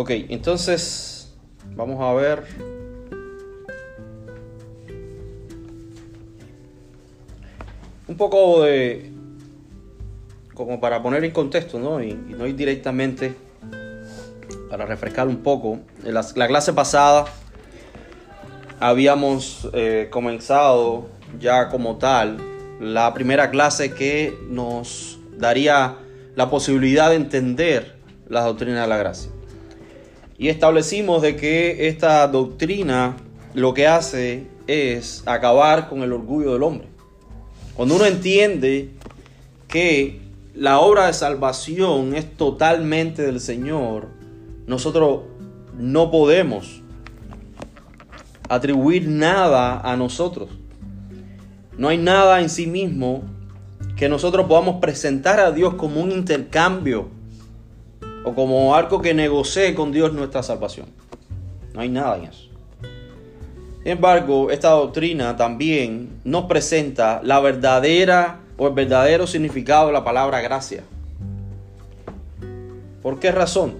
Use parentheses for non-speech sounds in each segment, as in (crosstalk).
Ok, entonces vamos a ver. Un poco de. como para poner en contexto, ¿no? Y, no ir directamente para refrescar un poco. En la, la clase pasada habíamos eh, comenzado ya como tal la primera clase que nos daría la posibilidad de entender la doctrina de la gracia. Y establecimos de que esta doctrina lo que hace es acabar con el orgullo del hombre. Cuando uno entiende que la obra de salvación es totalmente del Señor, nosotros no podemos atribuir nada a nosotros. No hay nada en sí mismo que nosotros podamos presentar a Dios como un intercambio o como algo que negocie con Dios nuestra salvación. No hay nada en eso. Sin embargo, esta doctrina también nos presenta la verdadera o el verdadero significado de la palabra gracia. ¿Por qué razón?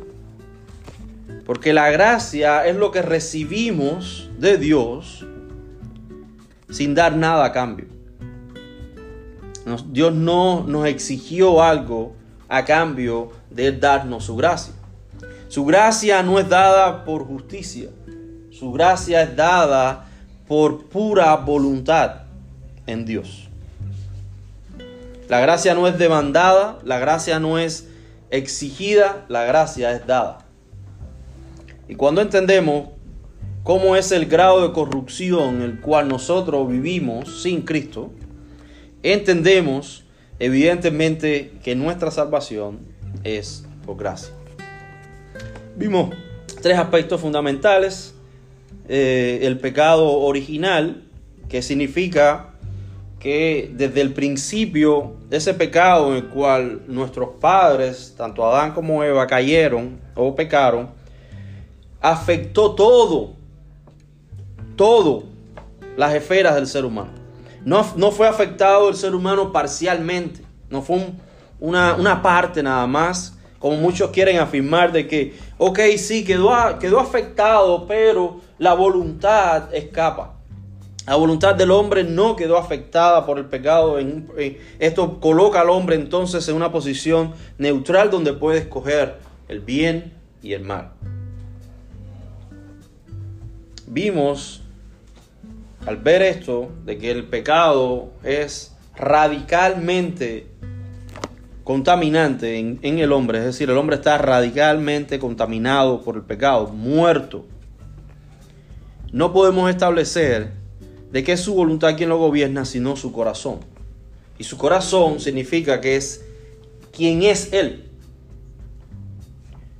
Porque la gracia es lo que recibimos de Dios sin dar nada a cambio. Dios no nos exigió algo a cambio de darnos su gracia. Su gracia no es dada por justicia. Su gracia es dada por pura voluntad en Dios. La gracia no es demandada, la gracia no es exigida, la gracia es dada. Y cuando entendemos cómo es el grado de corrupción en el cual nosotros vivimos sin Cristo, entendemos evidentemente que nuestra salvación es por gracia. Vimos tres aspectos fundamentales. Eh, el pecado original, que significa que desde el principio ese pecado en el cual nuestros padres, tanto Adán como Eva, cayeron o pecaron, afectó todo, todo las esferas del ser humano. No, no fue afectado el ser humano parcialmente, no fue una, una, parte nada más, como muchos quieren afirmar de que, ok, sí, quedó, quedó afectado, pero la voluntad escapa. La voluntad del hombre no quedó afectada por el pecado. Esto coloca al hombre entonces en una posición neutral donde puede escoger el bien y el mal. Vimos al ver esto de que el pecado es radicalmente contaminante en, el hombre, es decir, el hombre está radicalmente contaminado por el pecado, muerto. No podemos establecer de que es su voluntad quien lo gobierna, sino su corazón. Y su corazón significa que es quien es Él.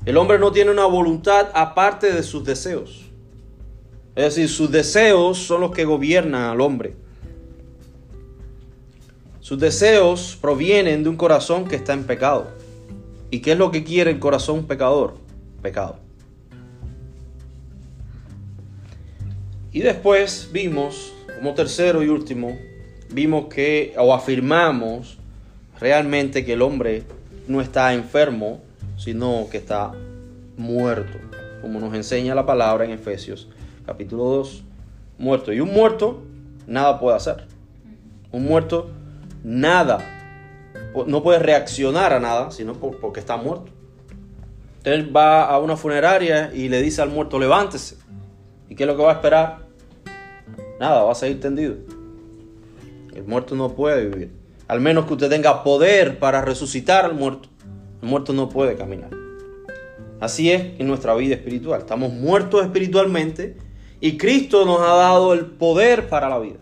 El hombre no tiene una voluntad aparte de sus deseos. Es decir, sus deseos son los que gobiernan al hombre. Sus deseos provienen de un corazón que está en pecado. ¿Y qué es lo que quiere el corazón pecador? Pecado. Y después vimos, como tercero y último, vimos que, o afirmamos realmente que el hombre no está enfermo, sino que está muerto, como nos enseña la palabra en Efesios capítulo 2, muerto. Y un muerto nada puede hacer. Un muerto nada, no puede reaccionar a nada, sino porque está muerto. Él va a una funeraria y le dice al muerto, levántese. ¿Y qué es lo que va a esperar? Nada, va a seguir tendido. El muerto no puede vivir. Al menos que usted tenga poder para resucitar al muerto. El muerto no puede caminar. Así es en nuestra vida espiritual. Estamos muertos espiritualmente y Cristo nos ha dado el poder para la vida.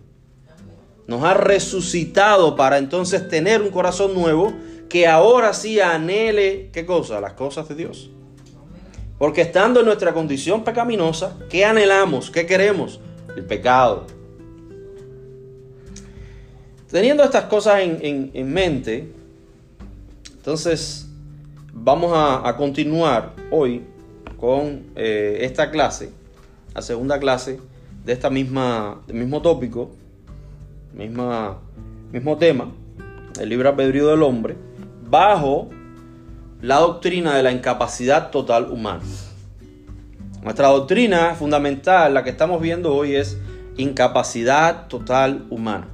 Nos ha resucitado para entonces tener un corazón nuevo que ahora sí anhele, ¿qué cosa? Las cosas de Dios. Porque estando en nuestra condición pecaminosa, ¿qué anhelamos? ¿Qué queremos? El pecado. Teniendo estas cosas en, en, mente, entonces vamos a, continuar hoy con eh, esta clase la segunda clase de esta misma, mismo tópico, misma, mismo tema, el libre albedrío del hombre, bajo la doctrina de la incapacidad total humana. Nuestra doctrina fundamental, la que estamos viendo hoy, es incapacidad total humana.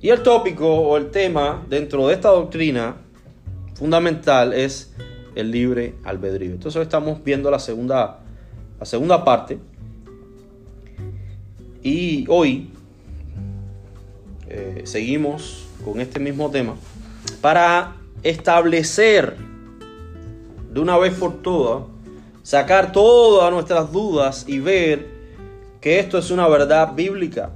Y el tópico o el tema dentro de esta doctrina fundamental es el libre albedrío. Entonces estamos viendo la segunda, la segunda parte. Y hoy eh, seguimos con este mismo tema para establecer de una vez por todas, sacar todas nuestras dudas y ver que esto es una verdad bíblica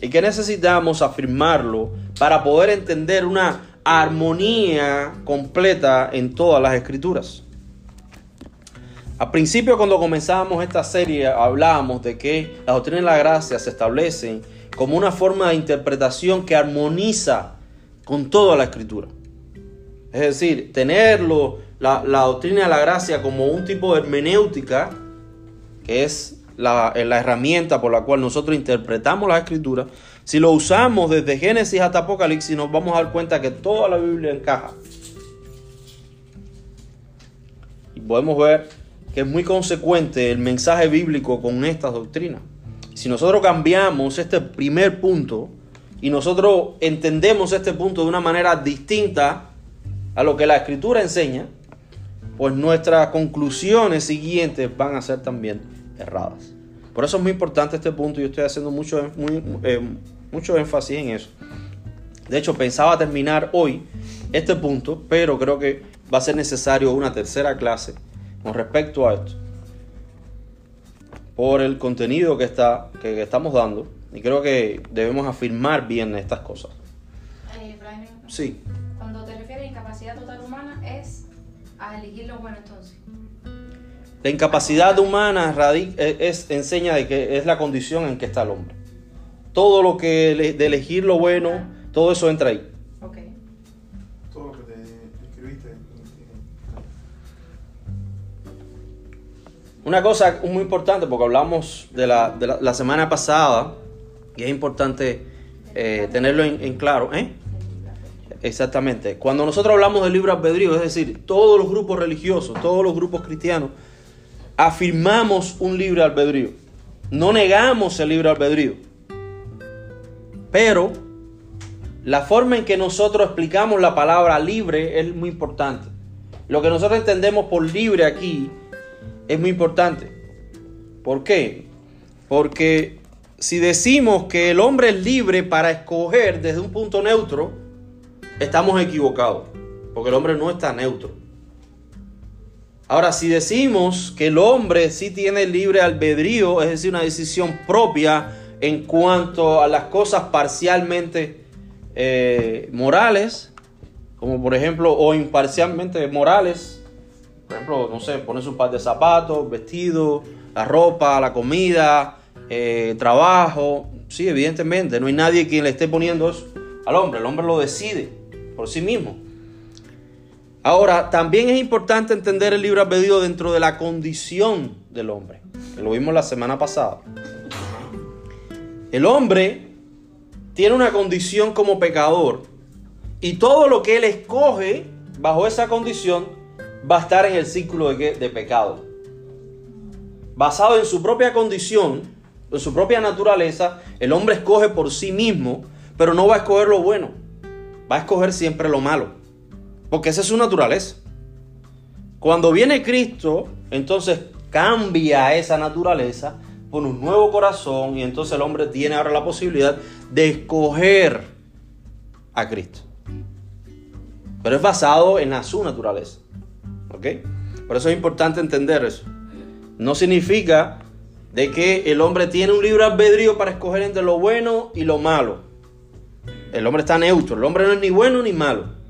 y que necesitamos afirmarlo para poder entender una armonía completa en todas las escrituras. Al principio cuando comenzábamos esta serie hablábamos de que la doctrina de la gracia se establece como una forma de interpretación que armoniza con toda la escritura. Es decir, tenerlo, la, doctrina de la gracia como un tipo de hermenéutica, que es la, la herramienta por la cual nosotros interpretamos la escritura, si lo usamos desde Génesis hasta Apocalipsis, nos vamos a dar cuenta que toda la Biblia encaja. Y podemos ver que es muy consecuente el mensaje bíblico con estas doctrinas. Si nosotros cambiamos este primer punto y nosotros entendemos este punto de una manera distinta a lo que la escritura enseña, pues nuestras conclusiones siguientes van a ser también erradas. Por eso es muy importante este punto y yo estoy haciendo mucho, eh, mucho énfasis en eso. De hecho, pensaba terminar hoy este punto, pero creo que va a ser necesario una tercera clase con respecto a esto. Por el contenido que, está, que, estamos dando. Y creo que debemos afirmar bien estas cosas. Eh, sí. Cuando te refieres a incapacidad total humana, es a elegir lo bueno entonces. La incapacidad humana eh, es, enseña de que es la condición en que está el hombre. Todo lo que de elegir lo bueno, todo eso entra ahí. Todo lo que te escribiste. Una cosa muy importante, porque hablamos de la, la, semana pasada, y es importante eh, tenerlo en, claro. ¿eh? Exactamente. Cuando nosotros hablamos del libro albedrío, es decir, todos los grupos religiosos, todos los grupos cristianos, afirmamos un libre albedrío. No negamos el libre albedrío. Pero la forma en que nosotros explicamos la palabra libre es muy importante. Lo que nosotros entendemos por libre aquí es muy importante. ¿Por qué? Porque si decimos que el hombre es libre para escoger desde un punto neutro, estamos equivocados. Porque el hombre no está neutro. Ahora, si decimos que el hombre sí tiene libre albedrío, es decir, una decisión propia en cuanto a las cosas parcialmente eh, morales, como por ejemplo, o imparcialmente morales, por ejemplo, no sé, poner un par de zapatos, vestido, la ropa, la comida, eh, trabajo, sí, evidentemente, no hay nadie quien le esté poniendo eso al hombre, el hombre lo decide por sí mismo. Ahora, también es importante entender el libro albedrío dentro de la condición del hombre, que lo vimos la semana pasada. El hombre tiene una condición como pecador y todo lo que él escoge bajo esa condición va a estar en el círculo de, de pecado. Basado en su propia condición, en su propia naturaleza, el hombre escoge por sí mismo, pero no va a escoger lo bueno, va a escoger siempre lo malo. Porque esa es su naturaleza. Cuando viene Cristo, entonces cambia esa naturaleza, pone un nuevo corazón y entonces el hombre tiene ahora la posibilidad de escoger a Cristo. Pero es basado en su naturaleza. ¿Ok? Por eso es importante entender eso. No significa de que el hombre tiene un libre albedrío para escoger entre lo bueno y lo malo. El hombre está neutro. El hombre no es ni bueno ni malo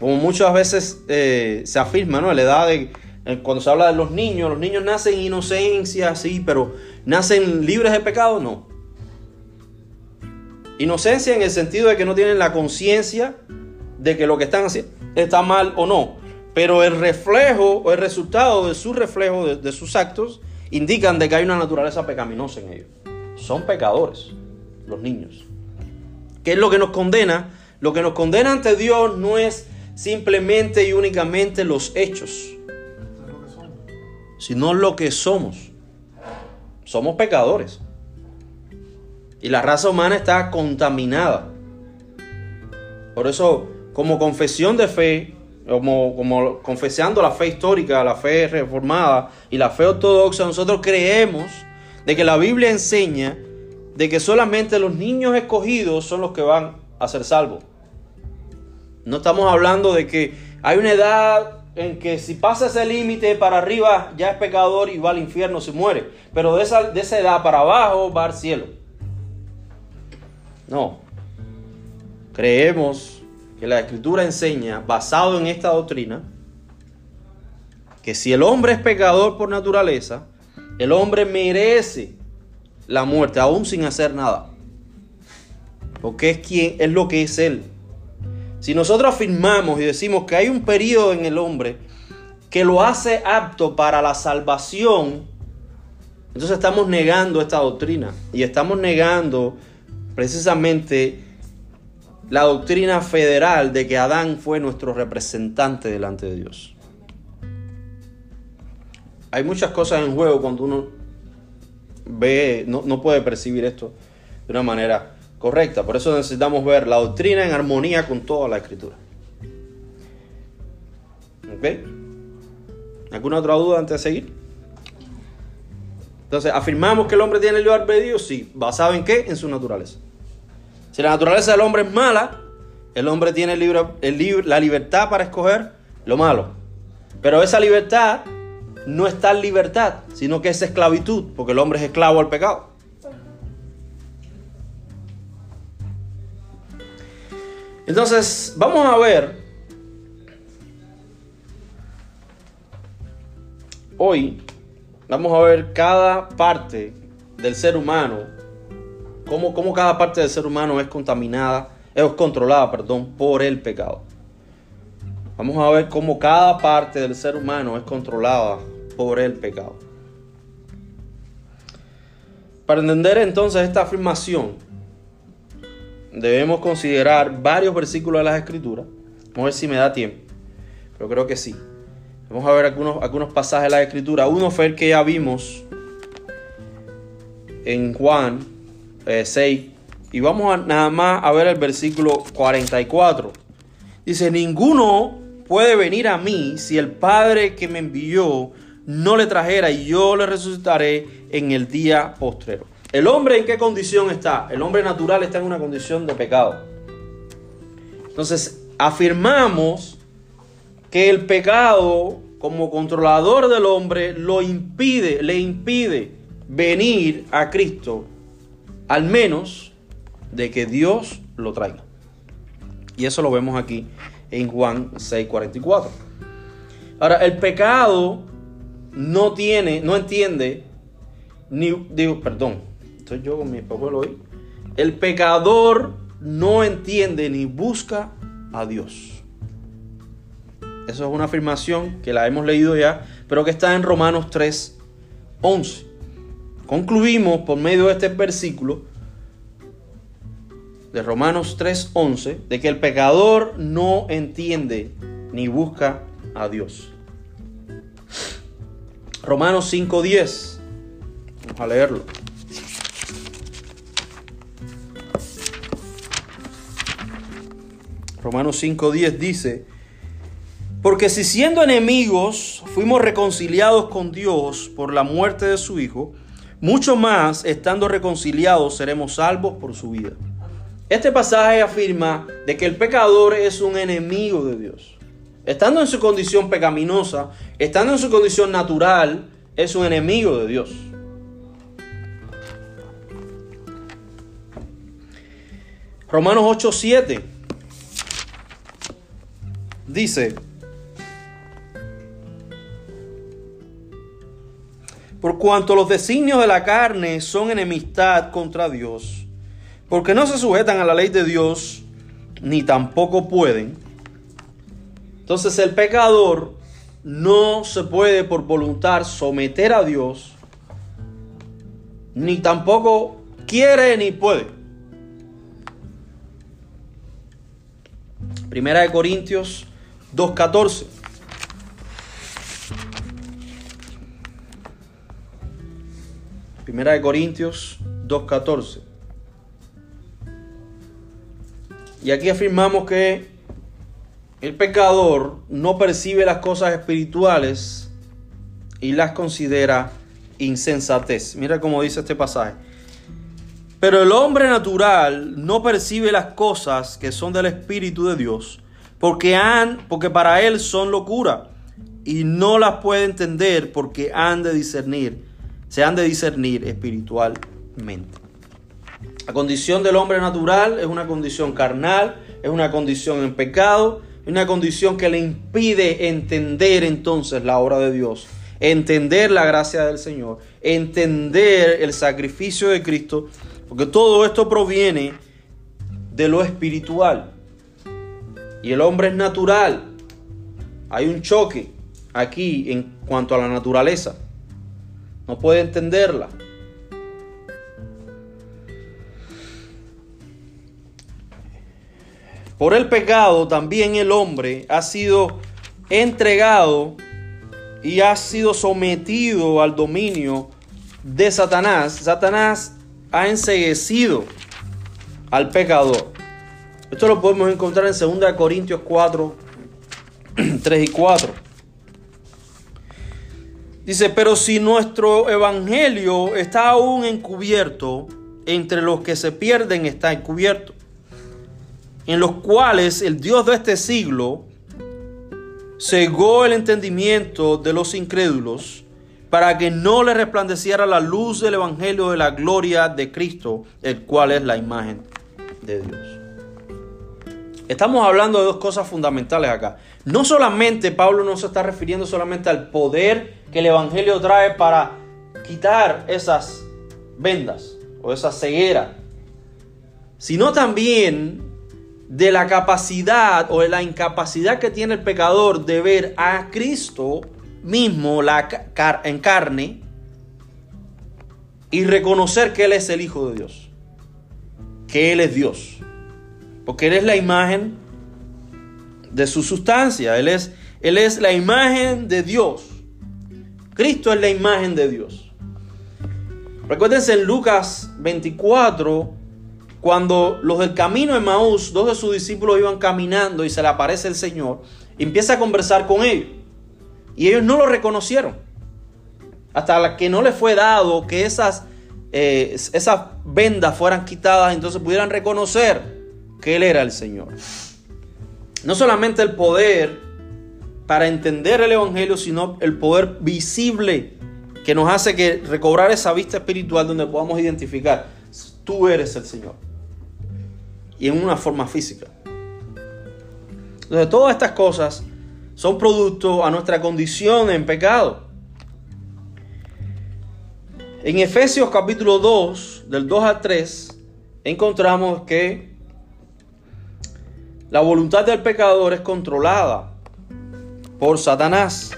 como muchas veces eh, se afirma, ¿no? La edad de, eh, cuando se habla de los niños, los niños nacen en inocencia, sí, pero nacen libres de pecado, no. Inocencia en el sentido de que no tienen la conciencia de que lo que están haciendo está mal o no. Pero el reflejo o el resultado de su reflejo, de, sus actos, indican de que hay una naturaleza pecaminosa en ellos. Son pecadores, los niños. ¿Qué es lo que nos condena? Lo que nos condena ante Dios no es simplemente y únicamente los hechos. sino lo que somos. Somos pecadores. Y la raza humana está contaminada. Por eso, como confesión de fe, como, confesando la fe histórica, la fe reformada y la fe ortodoxa, nosotros creemos de que la Biblia enseña de que solamente los niños escogidos son los que van a ser salvos. No estamos hablando de que hay una edad en que si pasa ese límite para arriba ya es pecador y va al infierno, se muere. Pero de esa, de esa edad para abajo va al cielo. No. Creemos que la escritura enseña, basado en esta doctrina, que si el hombre es pecador por naturaleza, el hombre merece la muerte, aún sin hacer nada. Porque es quien es lo que es él. Si nosotros afirmamos y decimos que hay un periodo en el hombre que lo hace apto para la salvación, entonces estamos negando esta doctrina y estamos negando precisamente la doctrina federal de que Adán fue nuestro representante delante de Dios. Hay muchas cosas en juego cuando uno ve, no, no puede percibir esto de una manera correcta. Por eso necesitamos ver la doctrina en armonía con toda la escritura. ¿Ok? ¿Alguna otra duda antes de seguir? Entonces, ¿afirmamos que el hombre tiene el libre albedrío? Sí. ¿Basado en qué? En su naturaleza. Si la naturaleza del hombre es mala, el hombre tiene la libertad para escoger lo malo. Pero esa libertad no es tal libertad, sino que es esclavitud, porque el hombre es esclavo al pecado. Entonces, vamos a ver hoy, vamos a ver cada parte del ser humano cómo, cada parte del ser humano es contaminada, es controlada, perdón, por el pecado. Vamos a ver cómo cada parte del ser humano es controlada por el pecado. Para entender entonces esta afirmación, debemos considerar varios versículos de las Escrituras. Vamos a ver si me da tiempo, pero creo que sí. Vamos a ver algunos, algunos pasajes de la Escritura. Uno fue el que ya vimos en Juan 6. Eh, y vamos a, nada más a ver el versículo 44. Dice, ninguno puede venir a mí si el Padre que me envió no le trajera y yo le resucitaré en el día postrero. ¿El hombre en qué condición está? El hombre natural está en una condición de pecado. Entonces, afirmamos que el pecado como controlador del hombre lo impide, le impide venir a Cristo al menos de que Dios lo traiga. Y eso lo vemos aquí en Juan 6:44. Ahora, el pecado no tiene, no entiende, ni, digo, perdón, estoy yo con mi espejuelo hoy. El pecador no entiende ni busca a Dios. Eso es una afirmación que la hemos leído ya, pero que está en Romanos 3, 11 concluimos por medio de este versículo de Romanos 3:11 de que el pecador no entiende ni busca a Dios. Romanos 5:10. Vamos a leerlo. Romanos 5:10 dice, porque si siendo enemigos fuimos reconciliados con Dios por la muerte de su Hijo, mucho más, estando reconciliados, seremos salvos por su vida. Este pasaje afirma de que el pecador es un enemigo de Dios. Estando en su condición pecaminosa, estando en su condición natural, es un enemigo de Dios. Romanos 8:7 dice, por cuanto los designios de la carne son enemistad contra Dios, porque no se sujetan a la ley de Dios, ni tampoco pueden. Entonces el pecador no se puede por voluntad someter a Dios, ni tampoco quiere ni puede. Primera de Corintios 2.14. Primera de Corintios 2.14. Y aquí afirmamos que el pecador no percibe las cosas espirituales y las considera insensatez. Mira cómo dice este pasaje. Pero el hombre natural no percibe las cosas que son del Espíritu de Dios, porque, han, porque para él son locura, y no las puede entender porque han de discernir, se han de discernir espiritualmente. La condición del hombre natural es una condición carnal, es una condición en pecado, es una condición que le impide entender entonces la obra de Dios, entender la gracia del Señor, entender el sacrificio de Cristo, porque todo esto proviene de lo espiritual. Y el hombre es natural. Hay un choque aquí en cuanto a la naturaleza. No puede entenderla. Por el pecado también el hombre ha sido entregado y ha sido sometido al dominio de Satanás. Satanás ha enseguecido al pecador. Esto lo podemos encontrar en 2 Corintios 4, 3 (clears throat) y 4. Dice, pero si nuestro evangelio está aún encubierto, entre los que se pierden está encubierto en los cuales el Dios de este siglo cegó el entendimiento de los incrédulos para que no le resplandeciera la luz del Evangelio de la gloria de Cristo, el cual es la imagen de Dios. Estamos hablando de dos cosas fundamentales acá. No solamente Pablo no se está refiriendo solamente al poder que el Evangelio trae para quitar esas vendas o esa ceguera, sino también de la capacidad o de la incapacidad que tiene el pecador de ver a Cristo mismo en carne y reconocer que Él es el Hijo de Dios, que Él es Dios, porque Él es la imagen de su sustancia, Él es, Él es la imagen de Dios, Cristo es la imagen de Dios. Recuérdense en Lucas 24, cuando los del camino de Maús, dos de sus discípulos iban caminando y se le aparece el Señor, empieza a conversar con ellos. Y ellos no lo reconocieron. Hasta que no les fue dado que esas, eh, esas vendas fueran quitadas, entonces pudieran reconocer que Él era el Señor. No solamente el poder para entender el Evangelio, sino el poder visible que nos hace que recobrar esa vista espiritual donde podamos identificar, tú eres el Señor y en una forma física. Entonces, todas estas cosas son producto a nuestra condición en pecado. En Efesios capítulo 2, del 2 al 3, encontramos que la voluntad del pecador es controlada por Satanás.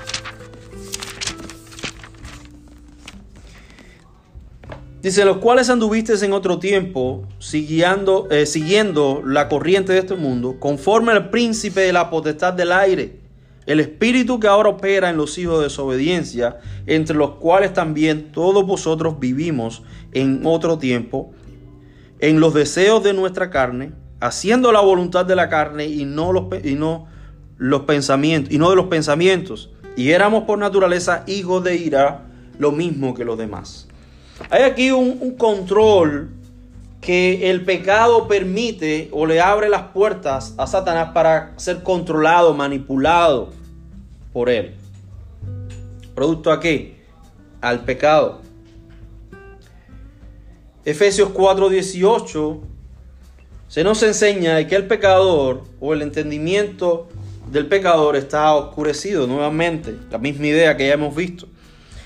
Dice, los cuales anduviste en otro tiempo, siguiendo, eh, siguiendo la corriente de este mundo, conforme al príncipe de la potestad del aire, el espíritu que ahora opera en los hijos de desobediencia, entre los cuales también todos vosotros vivimos en otro tiempo, en los deseos de nuestra carne, haciendo la voluntad de la carne y no los, y no los pensamientos, y no de los pensamientos, y éramos por naturaleza hijos de ira, lo mismo que los demás. Hay aquí un, control que el pecado permite o le abre las puertas a Satanás para ser controlado, manipulado por él. ¿Producto a qué? Al pecado. Efesios 4:18 se nos enseña que el pecador o el entendimiento del pecador está oscurecido nuevamente, la misma idea que ya hemos visto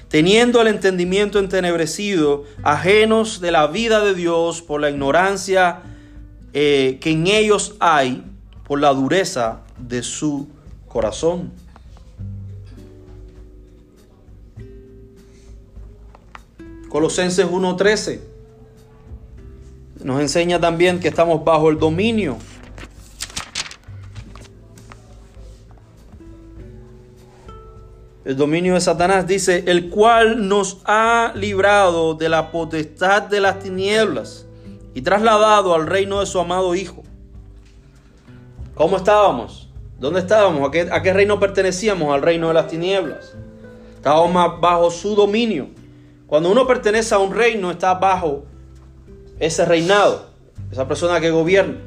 teniendo el entendimiento entenebrecido, ajenos de la vida de Dios por la ignorancia eh, que en ellos hay, por la dureza de su corazón. Colosenses 1:13 nos enseña también que estamos bajo el dominio el dominio de Satanás, dice, el cual nos ha librado de la potestad de las tinieblas y trasladado al reino de su amado Hijo. ¿Cómo estábamos? ¿Dónde estábamos? ¿A qué, reino pertenecíamos? Al reino de las tinieblas. Estábamos bajo su dominio. Cuando uno pertenece a un reino, está bajo ese reinado, esa persona que gobierna.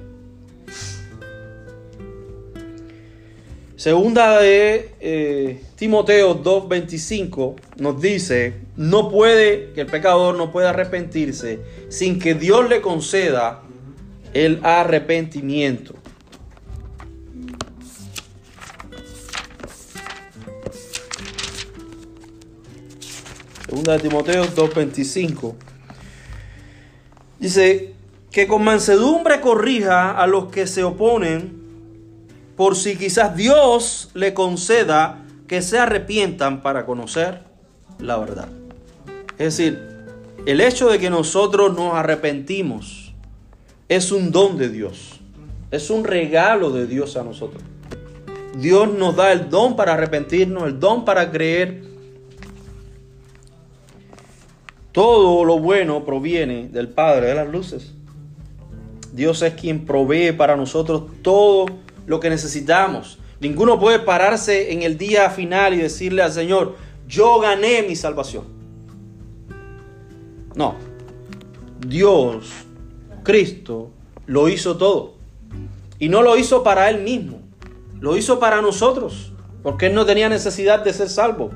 Segunda de eh, Timoteo 2.25 nos dice, no puede, que el pecador no puede arrepentirse sin que Dios le conceda el arrepentimiento. Segunda de Timoteo 2.25 dice que con mansedumbre corrija a los que se oponen por si quizás Dios le conceda que se arrepientan para conocer la verdad. Es decir, el hecho de que nosotros nos arrepentimos es un don de Dios, es un regalo de Dios a nosotros. Dios nos da el don para arrepentirnos, el don para creer. Todo lo bueno proviene del Padre de las Luces. Dios es quien provee para nosotros todo lo que necesitamos. Ninguno puede pararse en el día final y decirle al Señor, yo gané mi salvación. No. Dios, Cristo, lo hizo todo. Y no lo hizo para Él mismo. Lo hizo para nosotros. Porque Él no tenía necesidad de ser salvo.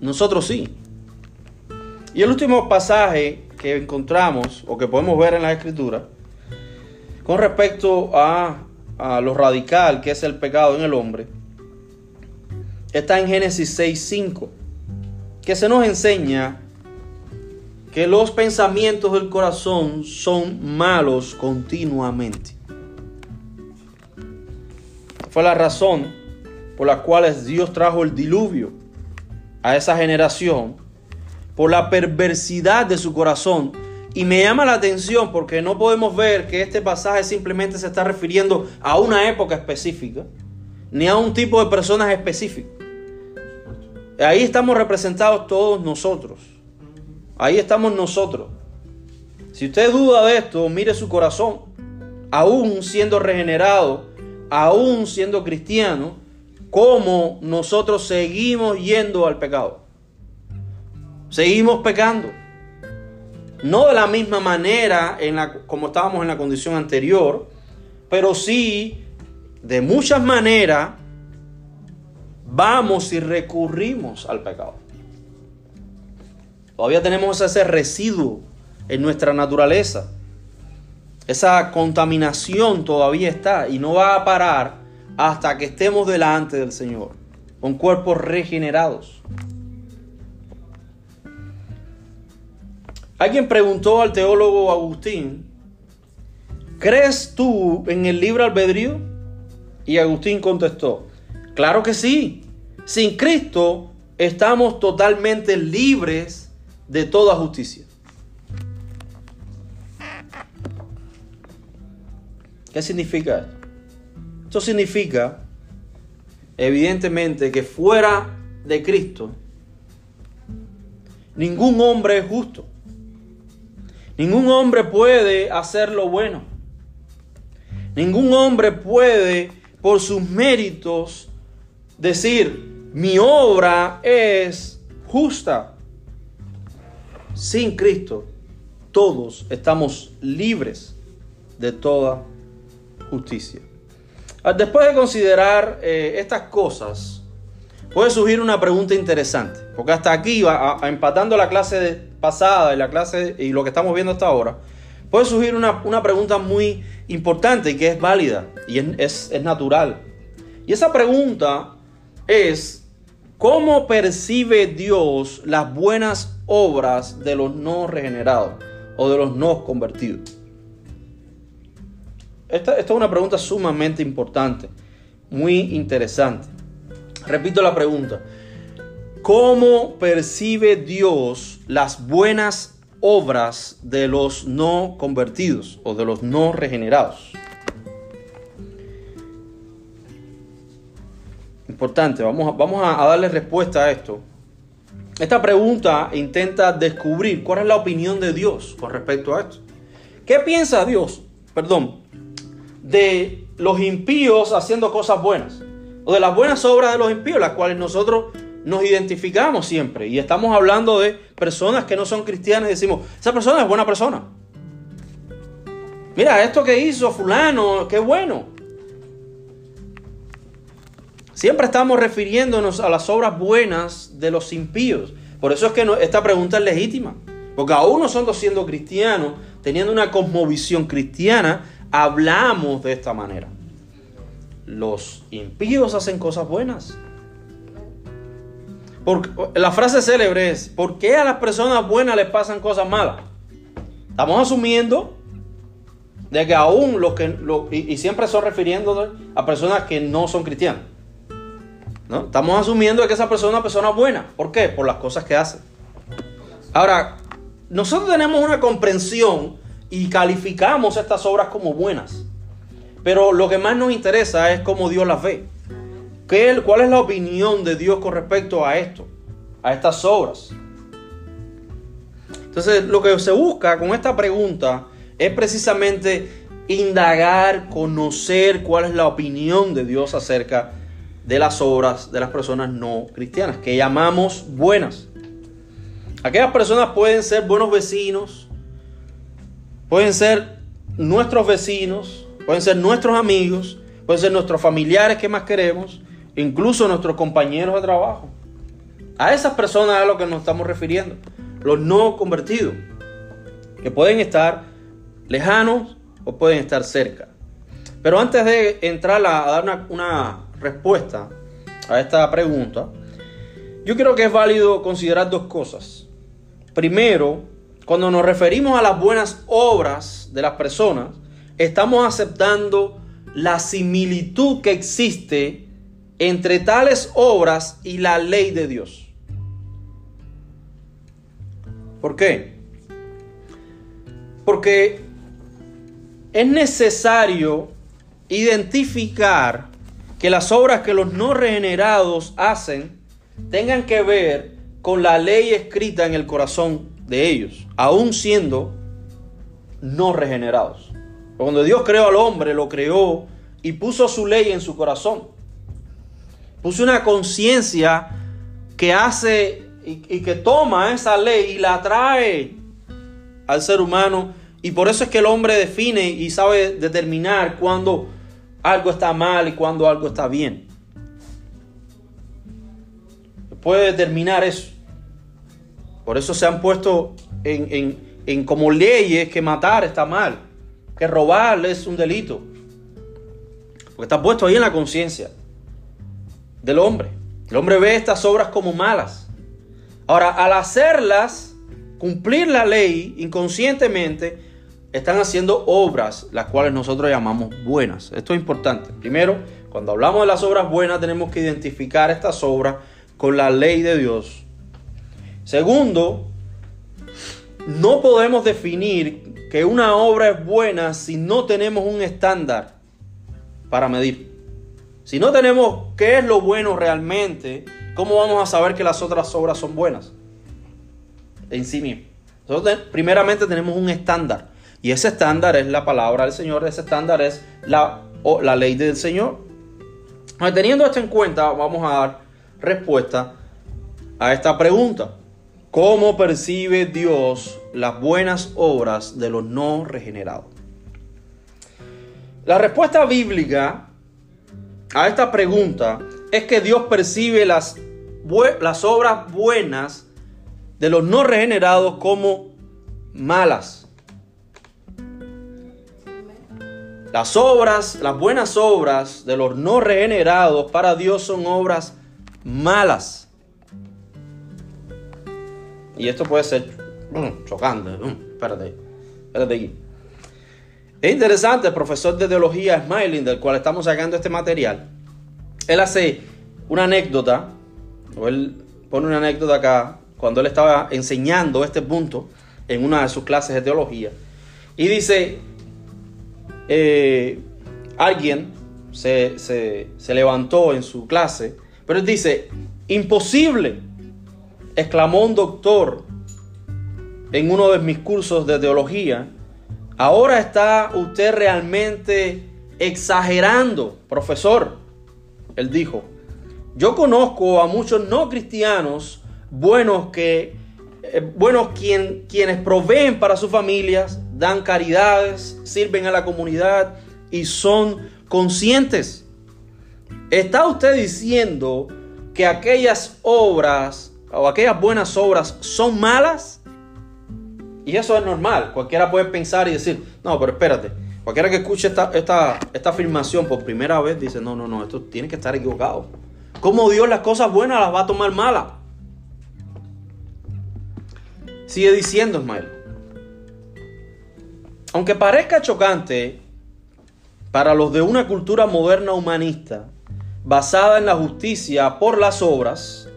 Nosotros sí. Y el último pasaje que encontramos o que podemos ver en la escritura con respecto a lo radical que es el pecado en el hombre, está en Génesis 6.5, que se nos enseña que los pensamientos del corazón son malos continuamente. Fue la razón por la cual Dios trajo el diluvio a esa generación, por la perversidad de su corazón y me llama la atención porque no podemos ver que este pasaje simplemente se está refiriendo a una época específica, ni a un tipo de personas específicas. Ahí estamos representados todos nosotros. Ahí estamos nosotros. Si usted duda de esto, mire su corazón. Aún siendo regenerado, aún siendo cristiano, cómo nosotros seguimos yendo al pecado. Seguimos pecando. No de la misma manera en la, como estábamos en la condición anterior, pero sí de muchas maneras vamos y recurrimos al pecado. Todavía tenemos ese residuo en nuestra naturaleza. Esa contaminación todavía está y no va a parar hasta que estemos delante del Señor, con cuerpos regenerados. Alguien preguntó al teólogo Agustín, ¿crees tú en el libre albedrío? Y Agustín contestó, claro que sí. Sin Cristo estamos totalmente libres de toda justicia. ¿Qué significa esto? Esto significa, evidentemente, que fuera de Cristo, ningún hombre es justo. Ningún hombre puede hacer lo bueno. Ningún hombre puede, por sus méritos, decir, mi obra es justa. Sin Cristo, todos estamos libres de toda justicia. Ah, después de considerar eh, estas cosas, puede surgir una pregunta interesante, porque hasta aquí, va empatando la clase pasada y la clase y lo que estamos viendo hasta ahora, puede surgir una, pregunta muy importante y que es válida y es, es natural. Y esa pregunta es, ¿cómo percibe Dios las buenas obras de los no regenerados o de los no convertidos? Esta, esta, es una pregunta sumamente importante, muy interesante. Repito la pregunta. ¿Cómo percibe Dios las buenas obras de los no convertidos o de los no regenerados? Importante, vamos a, vamos a darle respuesta a esto. Esta pregunta intenta descubrir cuál es la opinión de Dios con respecto a esto. ¿Qué piensa Dios, perdón, de los impíos haciendo cosas buenas? O de las buenas obras de los impíos, las cuales nosotros nos identificamos siempre. Y estamos hablando de personas que no son cristianas y decimos, esa persona es buena persona. Mira, esto que hizo fulano, qué bueno. Siempre estamos refiriéndonos a las obras buenas de los impíos. Por eso es que esta pregunta es legítima. Porque aún nosotros siendo cristianos, teniendo una cosmovisión cristiana, hablamos de esta manera. Los impíos hacen cosas buenas. La frase célebre es, ¿por qué a las personas buenas les pasan cosas malas? Estamos asumiendo de que aún los que, y, siempre son refiriendo a personas que no son cristianas. ¿no? Estamos asumiendo que esa persona es una persona buena. ¿Por qué? Por las cosas que hace. Ahora, nosotros tenemos una comprensión y calificamos estas obras como buenas. Pero lo que más nos interesa es cómo Dios las ve. ¿Qué, ¿Cuál es la opinión de Dios con respecto a esto? A estas obras. Entonces, lo que se busca con esta pregunta es precisamente indagar, conocer cuál es la opinión de Dios acerca de las obras de las personas no cristianas, que llamamos buenas. Aquellas personas pueden ser buenos vecinos, pueden ser nuestros vecinos, pueden ser nuestros amigos, pueden ser nuestros familiares que más queremos, incluso nuestros compañeros de trabajo. A esas personas es a lo que nos estamos refiriendo, los no convertidos, que pueden estar lejanos o pueden estar cerca. Pero antes de entrar a dar una, una respuesta a esta pregunta, yo creo que es válido considerar dos cosas. Primero, cuando nos referimos a las buenas obras de las personas, estamos aceptando la similitud que existe entre tales obras y la ley de Dios. ¿Por qué? Porque es necesario identificar que las obras que los no regenerados hacen tengan que ver con la ley escrita en el corazón de ellos, aún siendo no regenerados. Cuando Dios creó al hombre, lo creó y puso su ley en su corazón. Puso una conciencia que hace y, que toma esa ley y la trae al ser humano. Y por eso es que el hombre define y sabe determinar cuándo algo está mal y cuando algo está bien. Puede determinar eso. Por eso se han puesto en, como leyes que matar está mal, que robar es un delito. Porque está puesto ahí en la conciencia del hombre. El hombre ve estas obras como malas. Ahora, al hacerlas, cumplir la ley inconscientemente, están haciendo obras las cuales nosotros llamamos buenas. Esto es importante. Primero, cuando hablamos de las obras buenas tenemos que identificar estas obras con la ley de Dios. Segundo, no podemos definir que una obra es buena si no tenemos un estándar para medir. Si no tenemos qué es lo bueno realmente, ¿cómo vamos a saber que las otras obras son buenas? En sí mismo. Nosotros primeramente tenemos un estándar. Y ese estándar es la palabra del Señor, ese estándar es la, la ley del Señor. Teniendo esto en cuenta, vamos a dar respuesta a esta pregunta. ¿Cómo percibe Dios las buenas obras de los no regenerados? La respuesta bíblica a esta pregunta es que Dios percibe las, las obras buenas de los no regenerados como malas. Las obras, las buenas obras de los no regenerados para Dios son obras malas. Y esto puede ser mm, chocante. Mm, espérate, espérate aquí. Es interesante, el profesor de teología Smiling, del cual estamos sacando este material, él hace una anécdota, él pone una anécdota acá, cuando él estaba enseñando este punto en una de sus clases de teología. Y dice, eh, alguien se, levantó en su clase Pero él dice, imposible, exclamó un doctor en uno de mis cursos de teología. Ahora está usted realmente exagerando, profesor. Él dijo, yo conozco a muchos no cristianos buenos que eh, buenos quien, quienes proveen para sus familias, dan caridades, sirven a la comunidad y son conscientes. ¿Está usted diciendo que aquellas obras o aquellas buenas obras son malas? Y eso es normal. Cualquiera puede pensar y decir, no, pero espérate. Cualquiera que escuche esta, esta, esta afirmación por primera vez dice, no, no, no, esto tiene que estar equivocado. ¿Cómo Dios las cosas buenas las va a tomar malas? Sigue diciendo Ismael. Aunque parezca chocante para los de una cultura moderna humanista basada en la justicia por las obras,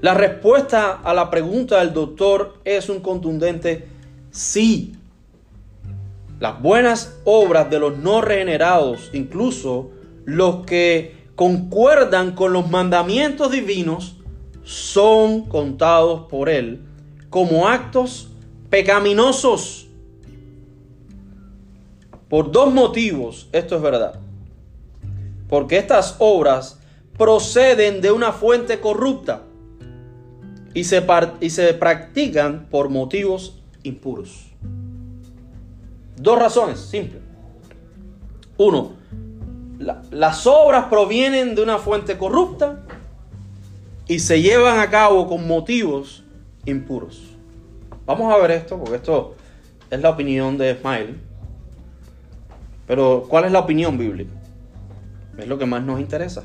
la respuesta a la pregunta del doctor es un contundente sí. Las buenas obras de los no regenerados, incluso los que concuerdan con los mandamientos divinos, son contados por él como actos pecaminosos. Por dos motivos esto es verdad. Porque estas obras proceden de una fuente corrupta y se, y se practican por motivos impuros. Dos razones simples. Uno, las obras provienen de una fuente corrupta y se llevan a cabo con motivos impuros. Vamos a ver esto, porque esto es la opinión de Ismael. Pero, ¿cuál es la opinión bíblica? Es lo que más nos interesa.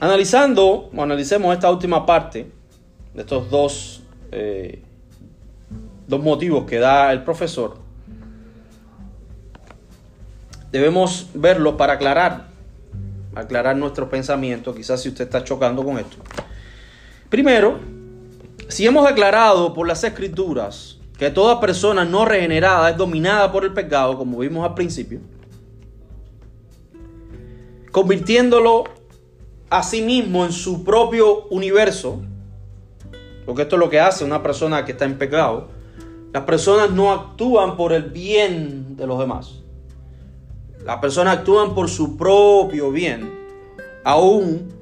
Analizando, o analicemos esta última parte de estos dos, eh, dos motivos que da el profesor, debemos verlo para aclarar, aclarar nuestro pensamiento, quizás si usted está chocando con esto. Primero, si hemos declarado por las escrituras que toda persona no regenerada es dominada por el pecado, como vimos al principio, convirtiéndolo a sí mismo en su propio universo, porque esto es lo que hace una persona que está en pecado, las personas no actúan por el bien de los demás. Las personas actúan por su propio bien, aún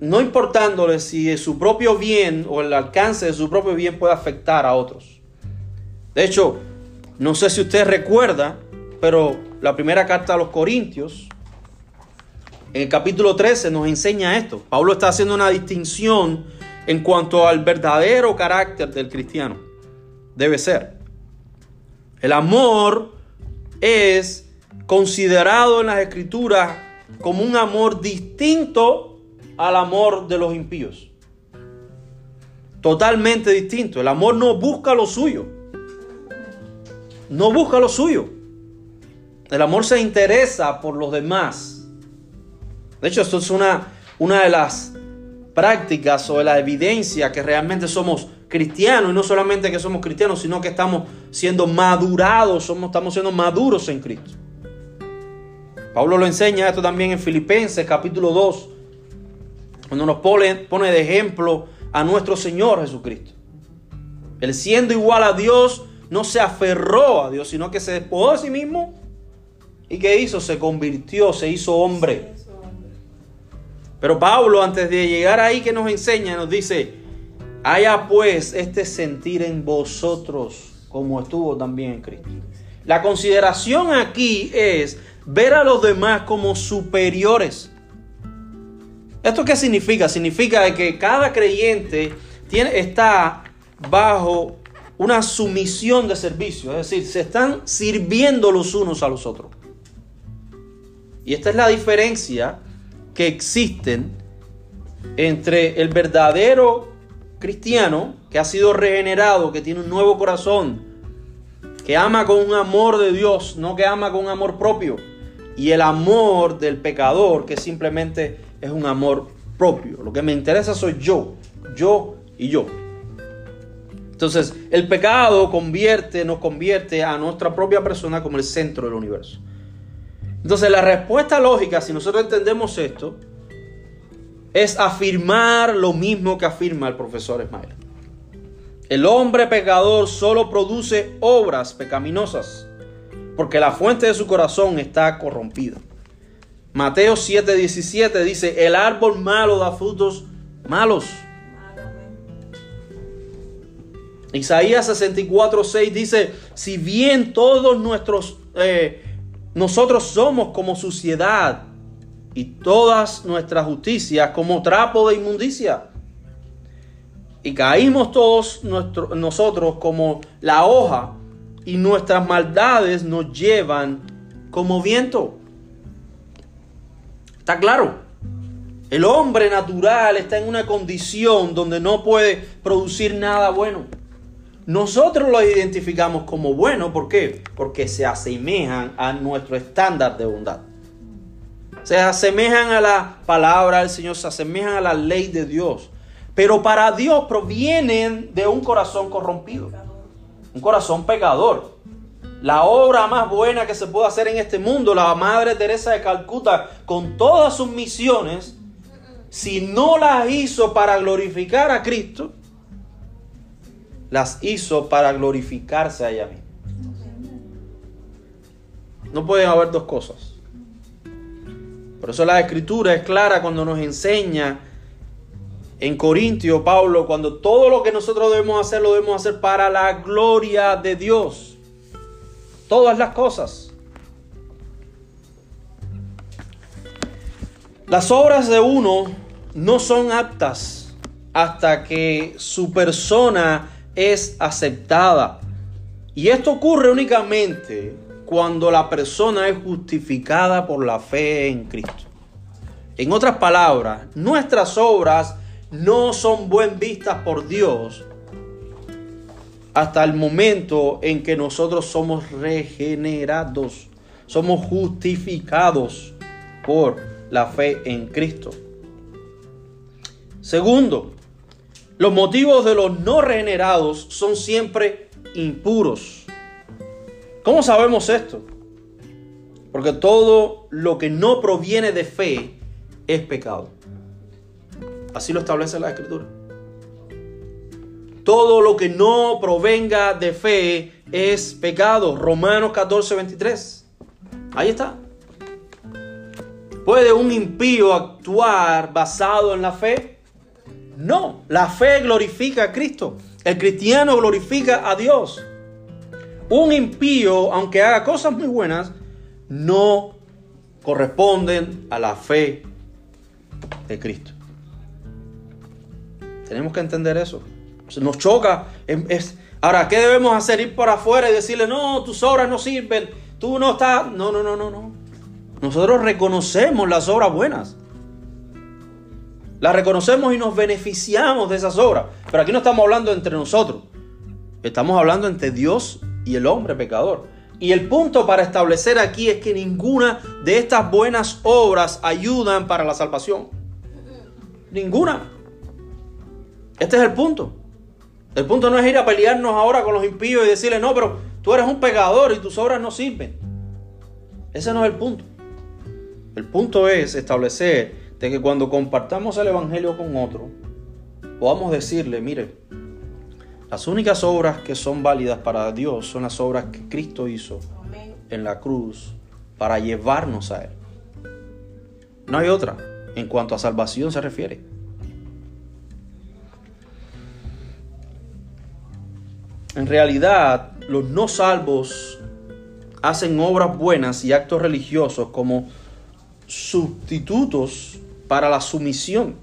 no importándole si su propio bien o el alcance de su propio bien puede afectar a otros. De hecho, no sé si usted recuerda, pero la primera carta a los Corintios, en el capítulo 13 nos enseña esto. Pablo está haciendo una distinción en cuanto al verdadero carácter del cristiano. Debe ser. El amor es considerado en las escrituras como un amor distinto al amor de los impíos. Totalmente distinto. El amor no busca lo suyo. No busca lo suyo. El amor se interesa por los demás. De hecho, esto es una, una de las prácticas o de la evidencia que realmente somos cristianos y no solamente que somos cristianos, sino que estamos siendo madurados, somos, estamos siendo maduros en Cristo. Pablo lo enseña esto también en Filipenses capítulo 2, cuando nos pone, pone de ejemplo a nuestro Señor Jesucristo. Él siendo igual a Dios, no se aferró a Dios, sino que se despojó a sí mismo. ¿Y qué hizo? Se convirtió, se hizo hombre pero Pablo, antes de llegar ahí que nos enseña, nos dice, haya pues este sentir en vosotros como estuvo también en Cristo. La consideración aquí es ver a los demás como superiores. ¿Esto qué significa? Significa que cada creyente tiene, está bajo una sumisión de servicio, es decir, se están sirviendo los unos a los otros. Y esta es la diferencia que existen entre el verdadero cristiano que ha sido regenerado, que tiene un nuevo corazón, que ama con un amor de Dios, no que ama con un amor propio, y el amor del pecador, que simplemente es un amor propio. Lo que me interesa soy yo, yo y yo. Entonces, el pecado convierte, nos convierte a nuestra propia persona como el centro del universo. Entonces la respuesta lógica, si nosotros entendemos esto, es afirmar lo mismo que afirma el profesor Smiley. El hombre pecador solo produce obras pecaminosas porque la fuente de su corazón está corrompida. Mateo 7:17 dice, el árbol malo da frutos malos. Isaías 64:6 dice, si bien todos nuestros, eh, nosotros somos como suciedad y todas nuestras justicias como trapo de inmundicia. Y caímos todos nosotros como la hoja y nuestras maldades nos llevan como viento. ¿Está claro? El hombre natural está en una condición donde no puede producir nada bueno. Nosotros lo identificamos como bueno, ¿por qué? Porque se asemejan a nuestro estándar de bondad. Se asemejan a la palabra del Señor, se asemejan a la ley de Dios. Pero para Dios provienen de un corazón corrompido, un corazón pecador. La obra más buena que se puede hacer en este mundo, la Madre Teresa de Calcuta, con todas sus misiones, si no las hizo para glorificar a Cristo, las hizo para glorificarse a ella misma. No pueden haber dos cosas. Por eso la escritura es clara cuando nos enseña en Corintio, Pablo, cuando todo lo que nosotros debemos hacer lo debemos hacer para la gloria de Dios. Todas las cosas. Las obras de uno no son aptas hasta que su persona es aceptada. Y esto ocurre únicamente cuando la persona es justificada por la fe en Cristo. En otras palabras, nuestras obras no son buen vistas por Dios hasta el momento en que nosotros somos regenerados, somos justificados por la fe en Cristo. Segundo, los motivos de los no regenerados son siempre impuros. ¿Cómo sabemos esto? Porque todo lo que no proviene de fe es pecado. Así lo establece la escritura. Todo lo que no provenga de fe es pecado. Romanos 14, 23. Ahí está. ¿Puede un impío actuar basado en la fe? No, la fe glorifica a Cristo. El cristiano glorifica a Dios. Un impío, aunque haga cosas muy buenas, no corresponden a la fe de Cristo. Tenemos que entender eso. Nos choca. Es, ahora, ¿qué debemos hacer? Ir por afuera y decirle, no, tus obras no sirven, tú no estás... No, no, no, no, no. Nosotros reconocemos las obras buenas. Las reconocemos y nos beneficiamos de esas obras. Pero aquí no estamos hablando entre nosotros. Estamos hablando entre Dios y el hombre pecador. Y el punto para establecer aquí es que ninguna de estas buenas obras ayudan para la salvación. Ninguna. Este es el punto. El punto no es ir a pelearnos ahora con los impíos y decirle, no, pero tú eres un pecador y tus obras no sirven. Ese no es el punto. El punto es establecer de que cuando compartamos el Evangelio con otro, podamos decirle, mire, las únicas obras que son válidas para Dios son las obras que Cristo hizo en la cruz para llevarnos a Él. No hay otra en cuanto a salvación se refiere. En realidad, los no salvos hacen obras buenas y actos religiosos como sustitutos para la sumisión,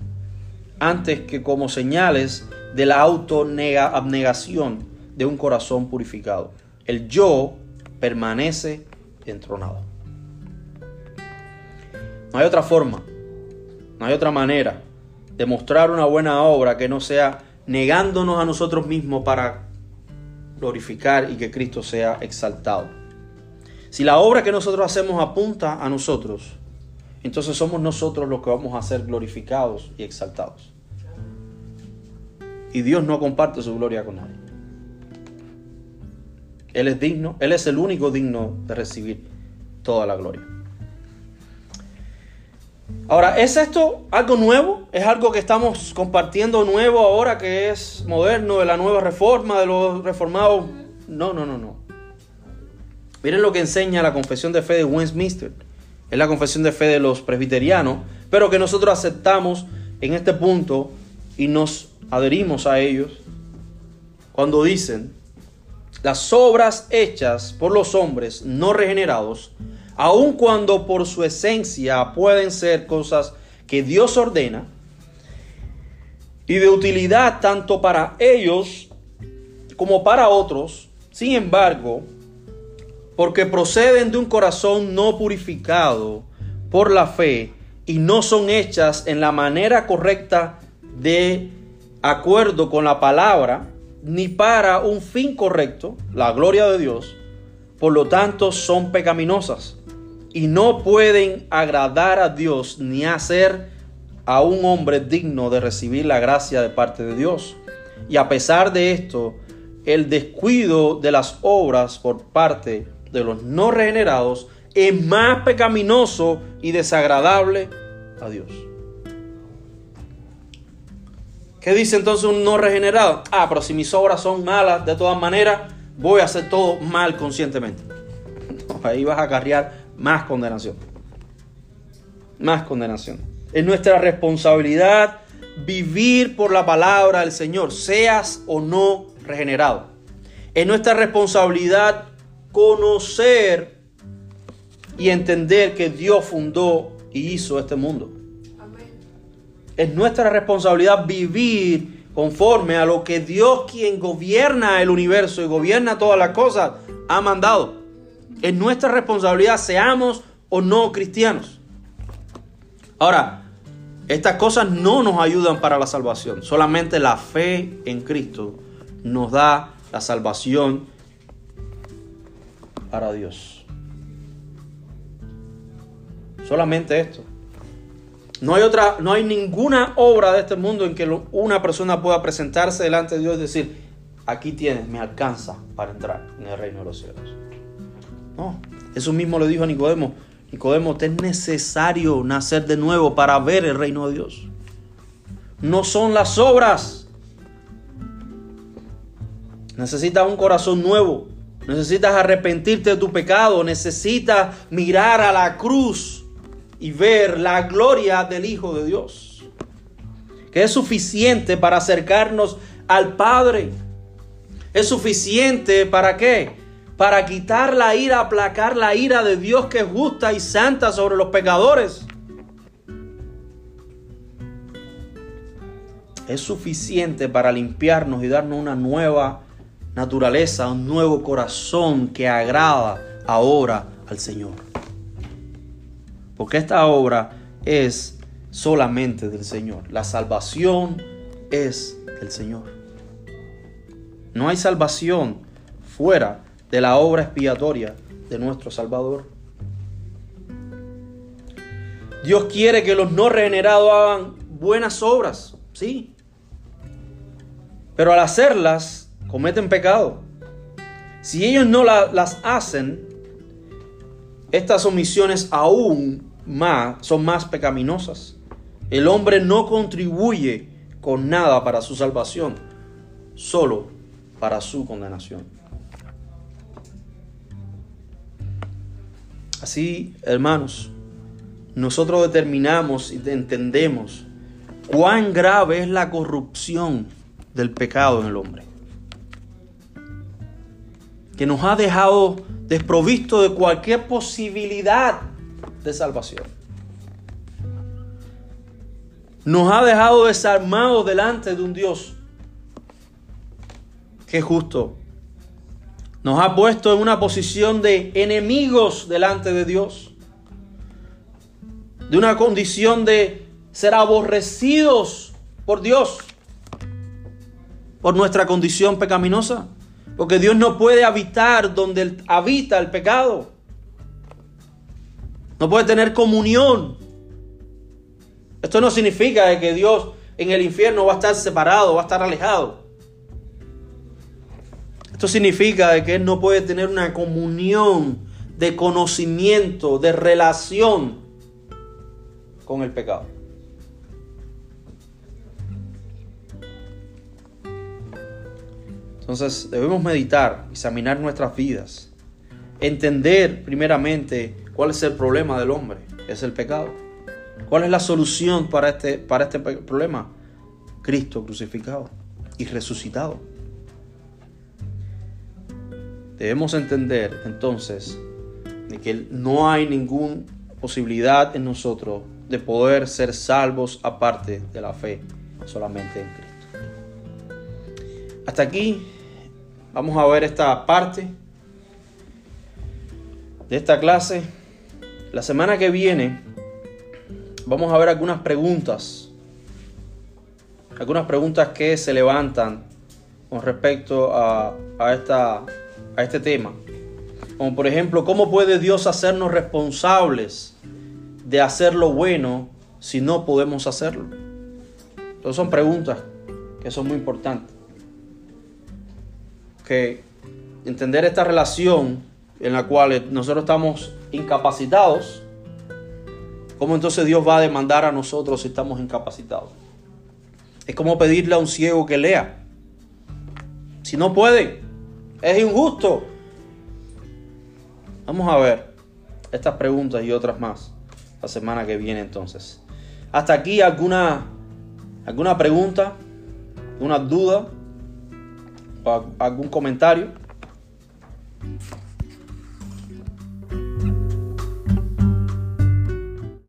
antes que como señales de la autoabnegación de un corazón purificado. El yo permanece entronado. No hay otra forma, no hay otra manera de mostrar una buena obra que no sea negándonos a nosotros mismos para glorificar y que Cristo sea exaltado. Si la obra que nosotros hacemos apunta a nosotros, entonces somos nosotros los que vamos a ser glorificados y exaltados. Y Dios no comparte su gloria con nadie. Él es digno, Él es el único digno de recibir toda la gloria. Ahora, ¿es esto algo nuevo? ¿Es algo que estamos compartiendo nuevo ahora que es moderno, de la nueva reforma, de los reformados? No, no, no, no. Miren lo que enseña la confesión de fe de Westminster. Es la confesión de fe de los presbiterianos, pero que nosotros aceptamos en este punto y nos adherimos a ellos cuando dicen, las obras hechas por los hombres no regenerados, aun cuando por su esencia pueden ser cosas que Dios ordena, y de utilidad tanto para ellos como para otros, sin embargo, porque proceden de un corazón no purificado por la fe y no son hechas en la manera correcta de acuerdo con la palabra, ni para un fin correcto, la gloria de Dios, por lo tanto son pecaminosas y no pueden agradar a Dios ni hacer a un hombre digno de recibir la gracia de parte de Dios. Y a pesar de esto, el descuido de las obras por parte de los no regenerados es más pecaminoso y desagradable a Dios. ¿Qué dice entonces un no regenerado? Ah, pero si mis obras son malas, de todas maneras, voy a hacer todo mal conscientemente. (laughs) ahí vas a acarrear más condenación. Más condenación. Es nuestra responsabilidad vivir por la palabra del Señor, seas o no regenerado. Es nuestra responsabilidad conocer y entender que Dios fundó y hizo este mundo. Es nuestra responsabilidad vivir conforme a lo que Dios, quien gobierna el universo y gobierna todas las cosas, ha mandado. Es nuestra responsabilidad, seamos o no cristianos. Ahora, estas cosas no nos ayudan para la salvación. Solamente la fe en Cristo nos da la salvación para Dios. Solamente esto. No hay otra, no hay ninguna obra de este mundo en que una persona pueda presentarse delante de Dios y decir, aquí tienes, me alcanza para entrar en el reino de los cielos. No, eso mismo le dijo a Nicodemo. Nicodemo, te es necesario nacer de nuevo para ver el reino de Dios. No son las obras. Necesitas un corazón nuevo. Necesitas arrepentirte de tu pecado. Necesitas mirar a la cruz y ver la gloria del Hijo de Dios, que es suficiente para acercarnos al Padre. Es suficiente para qué? Para quitar la ira, aplacar la ira de Dios que es justa y santa sobre los pecadores. Es suficiente para limpiarnos y darnos una nueva naturaleza, un nuevo corazón que agrada ahora al Señor. Porque esta obra es solamente del Señor. La salvación es del Señor. No hay salvación fuera de la obra expiatoria de nuestro Salvador. Dios quiere que los no regenerados hagan buenas obras, sí. Pero al hacerlas, cometen pecado. Si ellos no las hacen, estas omisiones aún más, son más pecaminosas. El hombre no contribuye con nada para su salvación, solo para su condenación. Así, hermanos, nosotros determinamos y entendemos cuán grave es la corrupción del pecado en el hombre. Que nos ha dejado desprovisto de cualquier posibilidad de salvación. Nos ha dejado desarmados delante de un Dios que es justo. Nos ha puesto en una posición de enemigos delante de Dios. De una condición de ser aborrecidos por Dios. Por nuestra condición pecaminosa. Porque Dios no puede habitar donde habita el pecado. No puede tener comunión. Esto no significa que Dios en el infierno va a estar separado, va a estar alejado. Esto significa que Él no puede tener una comunión de conocimiento, de relación con el pecado. Entonces debemos meditar, examinar nuestras vidas, entender primeramente cuál es el problema del hombre, es el pecado. ¿Cuál es la solución para este, para este problema? Cristo crucificado y resucitado. Debemos entender entonces de que no hay ninguna posibilidad en nosotros de poder ser salvos aparte de la fe solamente en Cristo. Hasta aquí vamos a ver esta parte de esta clase. La semana que viene vamos a ver algunas preguntas. Algunas preguntas que se levantan con respecto a, esta, a este tema. Como por ejemplo, ¿cómo puede Dios hacernos responsables de hacer lo bueno si no podemos hacerlo? Entonces son preguntas que son muy importantes. Que entender esta relación en la cual nosotros estamos incapacitados ¿Cómo entonces Dios va a demandar a nosotros si estamos incapacitados? Es como pedirle a un ciego que lea. Si no puede, es injusto. Vamos a ver estas preguntas y otras más la semana que viene entonces. Hasta aquí alguna, alguna pregunta, alguna duda algún comentario.